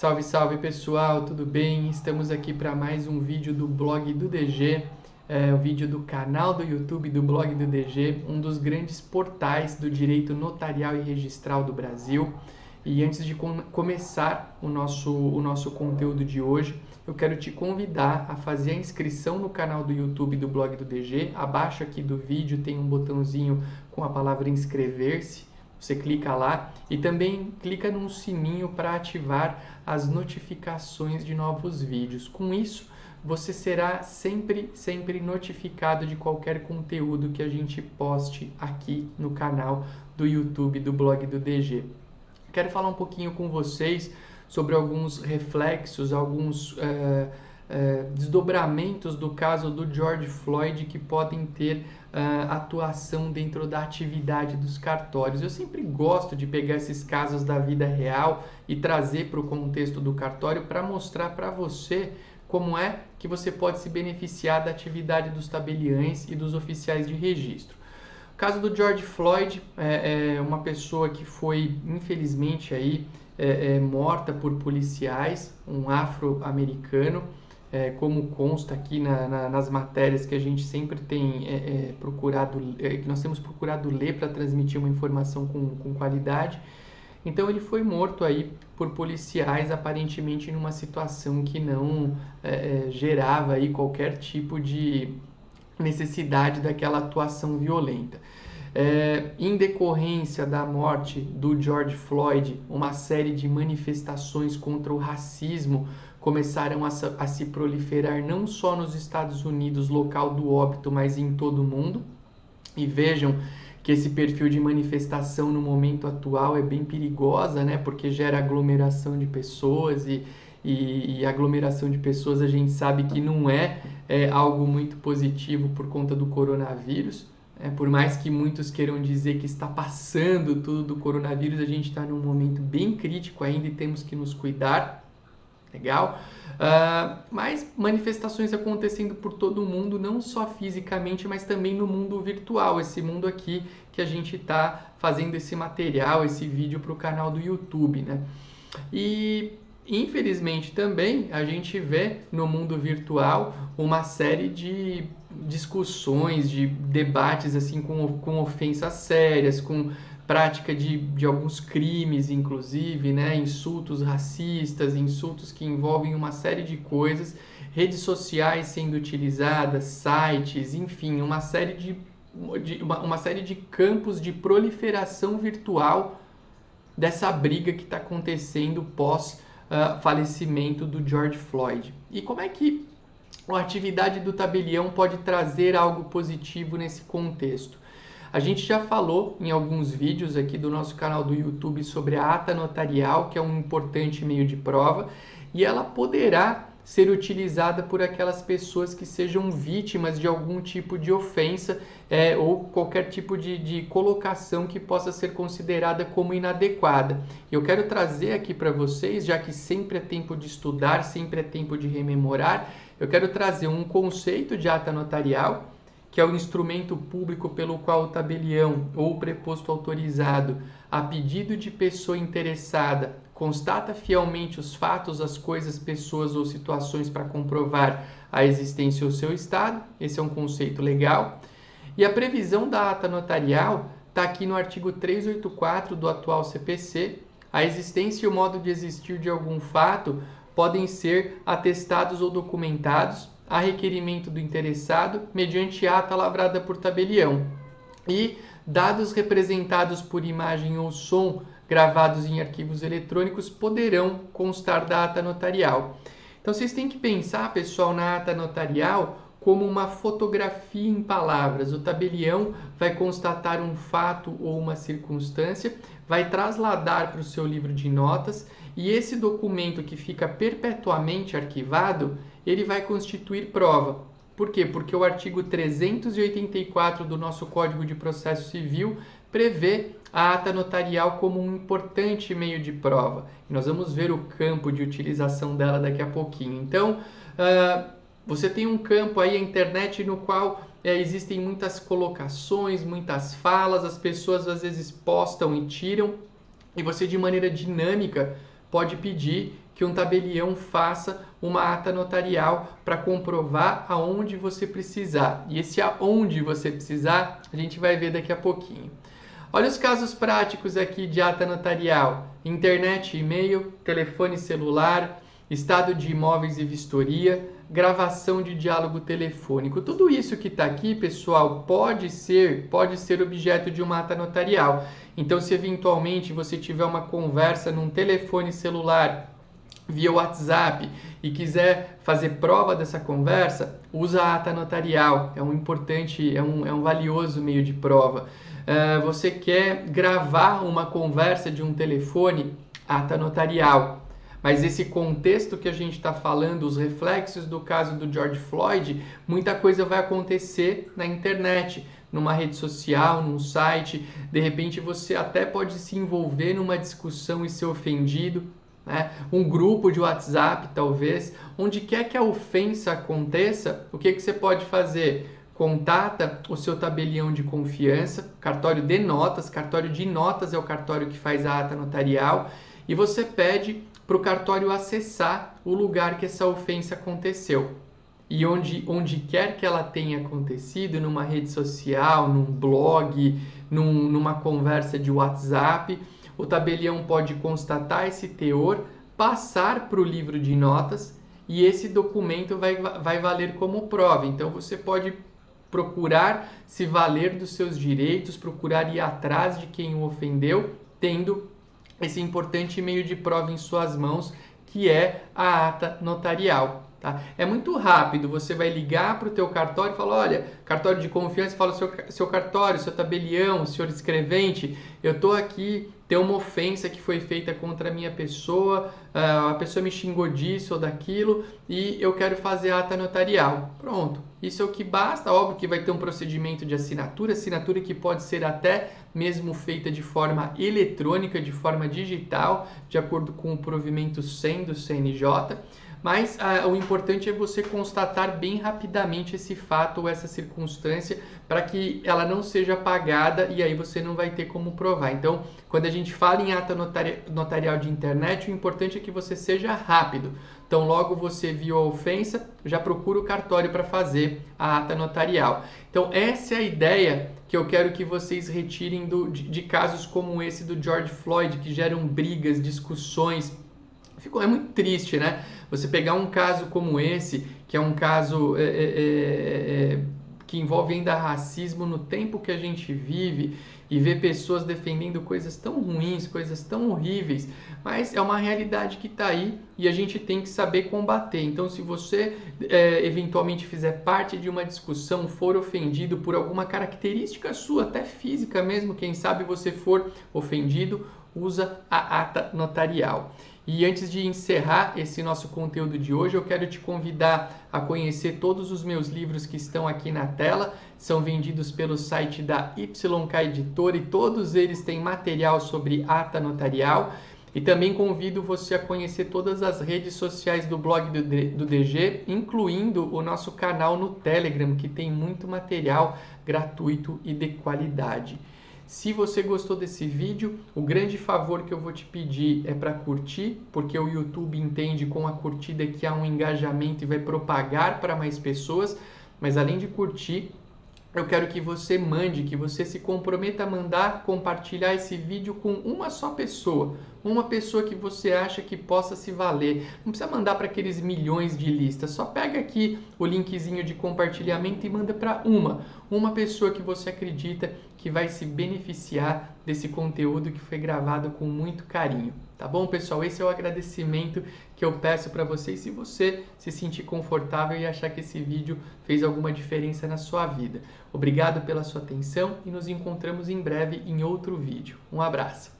Salve, salve pessoal, tudo bem? Estamos aqui para mais um vídeo do blog do DG, é, o vídeo do canal do YouTube do blog do DG, um dos grandes portais do direito notarial e registral do Brasil. E antes de com começar o nosso, o nosso conteúdo de hoje, eu quero te convidar a fazer a inscrição no canal do YouTube do blog do DG. Abaixo aqui do vídeo tem um botãozinho com a palavra inscrever-se. Você clica lá e também clica no sininho para ativar as notificações de novos vídeos. Com isso, você será sempre, sempre notificado de qualquer conteúdo que a gente poste aqui no canal do YouTube do blog do DG. Quero falar um pouquinho com vocês sobre alguns reflexos, alguns. Uh, é, desdobramentos do caso do George Floyd que podem ter uh, atuação dentro da atividade dos cartórios. Eu sempre gosto de pegar esses casos da vida real e trazer para o contexto do cartório para mostrar para você como é que você pode se beneficiar da atividade dos tabeliães e dos oficiais de registro. O caso do George Floyd é, é uma pessoa que foi infelizmente aí é, é morta por policiais, um afro-americano é, como consta aqui na, na, nas matérias que a gente sempre tem é, é, procurado, é, que nós temos procurado ler para transmitir uma informação com, com qualidade. Então ele foi morto aí por policiais aparentemente numa situação que não é, é, gerava aí qualquer tipo de necessidade daquela atuação violenta. É, em decorrência da morte do George Floyd, uma série de manifestações contra o racismo começaram a, a se proliferar não só nos Estados Unidos, local do óbito, mas em todo o mundo. E vejam que esse perfil de manifestação no momento atual é bem perigosa, né? Porque gera aglomeração de pessoas e, e, e aglomeração de pessoas a gente sabe que não é, é algo muito positivo por conta do coronavírus. É, por mais que muitos queiram dizer que está passando tudo do coronavírus, a gente está num momento bem crítico ainda e temos que nos cuidar. Legal? Uh, mas manifestações acontecendo por todo o mundo, não só fisicamente, mas também no mundo virtual, esse mundo aqui que a gente está fazendo esse material, esse vídeo para o canal do YouTube, né? E infelizmente também a gente vê no mundo virtual uma série de discussões, de debates assim com, com ofensas sérias, com prática de, de alguns crimes, inclusive, né? insultos racistas, insultos que envolvem uma série de coisas, redes sociais sendo utilizadas, sites, enfim, uma série de, de uma, uma série de campos de proliferação virtual dessa briga que está acontecendo pós uh, falecimento do George Floyd. E como é que a atividade do tabelião pode trazer algo positivo nesse contexto? A gente já falou em alguns vídeos aqui do nosso canal do YouTube sobre a ata notarial, que é um importante meio de prova, e ela poderá ser utilizada por aquelas pessoas que sejam vítimas de algum tipo de ofensa é, ou qualquer tipo de, de colocação que possa ser considerada como inadequada. Eu quero trazer aqui para vocês, já que sempre é tempo de estudar, sempre é tempo de rememorar, eu quero trazer um conceito de ata notarial que é o instrumento público pelo qual o tabelião ou o preposto autorizado, a pedido de pessoa interessada, constata fielmente os fatos, as coisas, pessoas ou situações para comprovar a existência ou seu estado. Esse é um conceito legal. E a previsão da ata notarial está aqui no artigo 384 do atual CPC. A existência e o modo de existir de algum fato podem ser atestados ou documentados a requerimento do interessado, mediante ata lavrada por tabelião. E dados representados por imagem ou som gravados em arquivos eletrônicos poderão constar da ata notarial. Então vocês têm que pensar, pessoal, na ata notarial como uma fotografia em palavras. O tabelião vai constatar um fato ou uma circunstância, vai trasladar para o seu livro de notas e esse documento que fica perpetuamente arquivado, ele vai constituir prova. Por quê? Porque o artigo 384 do nosso Código de Processo Civil prevê a ata notarial como um importante meio de prova. E nós vamos ver o campo de utilização dela daqui a pouquinho. Então, uh, você tem um campo aí, a internet, no qual é, existem muitas colocações, muitas falas, as pessoas às vezes postam e tiram, e você de maneira dinâmica pode pedir que um tabelião faça uma ata notarial para comprovar aonde você precisar. E esse aonde você precisar, a gente vai ver daqui a pouquinho. Olha os casos práticos aqui de ata notarial: internet, e-mail, telefone celular, estado de imóveis e vistoria, gravação de diálogo telefônico. Tudo isso que está aqui, pessoal, pode ser, pode ser objeto de uma ata notarial. Então, se eventualmente você tiver uma conversa num telefone celular via WhatsApp e quiser fazer prova dessa conversa, usa a ata notarial. É um importante, é um, é um valioso meio de prova. Uh, você quer gravar uma conversa de um telefone, ata notarial. Mas esse contexto que a gente está falando, os reflexos do caso do George Floyd, muita coisa vai acontecer na internet, numa rede social, num site. De repente você até pode se envolver numa discussão e ser ofendido. Né? Um grupo de WhatsApp, talvez. Onde quer que a ofensa aconteça, o que, que você pode fazer? Contata o seu tabelião de confiança, cartório de notas, cartório de notas é o cartório que faz a ata notarial, e você pede para o cartório acessar o lugar que essa ofensa aconteceu. E onde, onde quer que ela tenha acontecido, numa rede social, num blog, num, numa conversa de WhatsApp, o tabelião pode constatar esse teor, passar para o livro de notas e esse documento vai, vai valer como prova. Então você pode procurar se valer dos seus direitos, procurar ir atrás de quem o ofendeu, tendo esse importante meio de prova em suas mãos, que é a ata notarial. Tá? É muito rápido, você vai ligar para o teu cartório e fala, olha, cartório de confiança, fala, seu, seu cartório, seu tabelião, senhor escrevente, eu estou aqui, tem uma ofensa que foi feita contra a minha pessoa, ah, a pessoa me xingou disso ou daquilo e eu quero fazer a ata notarial. Pronto, isso é o que basta, óbvio que vai ter um procedimento de assinatura, assinatura que pode ser até mesmo feita de forma eletrônica, de forma digital, de acordo com o provimento 100 do CNJ, mas ah, o importante é você constatar bem rapidamente esse fato ou essa circunstância para que ela não seja apagada e aí você não vai ter como provar. Então, quando a gente fala em ata notarial de internet, o importante é que você seja rápido. Então, logo você viu a ofensa, já procura o cartório para fazer a ata notarial. Então, essa é a ideia que eu quero que vocês retirem do, de, de casos como esse do George Floyd, que geram brigas, discussões, Ficou, é muito triste, né? Você pegar um caso como esse, que é um caso é, é, é, é, que envolve ainda racismo no tempo que a gente vive e ver pessoas defendendo coisas tão ruins, coisas tão horríveis, mas é uma realidade que está aí e a gente tem que saber combater. Então, se você é, eventualmente fizer parte de uma discussão, for ofendido por alguma característica sua, até física mesmo, quem sabe você for ofendido, usa a ata notarial. E antes de encerrar esse nosso conteúdo de hoje, eu quero te convidar a conhecer todos os meus livros que estão aqui na tela. São vendidos pelo site da YK Editora e todos eles têm material sobre ata notarial. E também convido você a conhecer todas as redes sociais do blog do DG, incluindo o nosso canal no Telegram, que tem muito material gratuito e de qualidade. Se você gostou desse vídeo, o grande favor que eu vou te pedir é para curtir, porque o YouTube entende com a curtida que há um engajamento e vai propagar para mais pessoas. Mas além de curtir, eu quero que você mande, que você se comprometa a mandar compartilhar esse vídeo com uma só pessoa, uma pessoa que você acha que possa se valer. Não precisa mandar para aqueles milhões de listas, só pega aqui o linkzinho de compartilhamento e manda para uma, uma pessoa que você acredita que vai se beneficiar desse conteúdo que foi gravado com muito carinho. Tá bom, pessoal? Esse é o agradecimento que eu peço para vocês se você se sentir confortável e achar que esse vídeo fez alguma diferença na sua vida. Obrigado pela sua atenção e nos encontramos em breve em outro vídeo. Um abraço!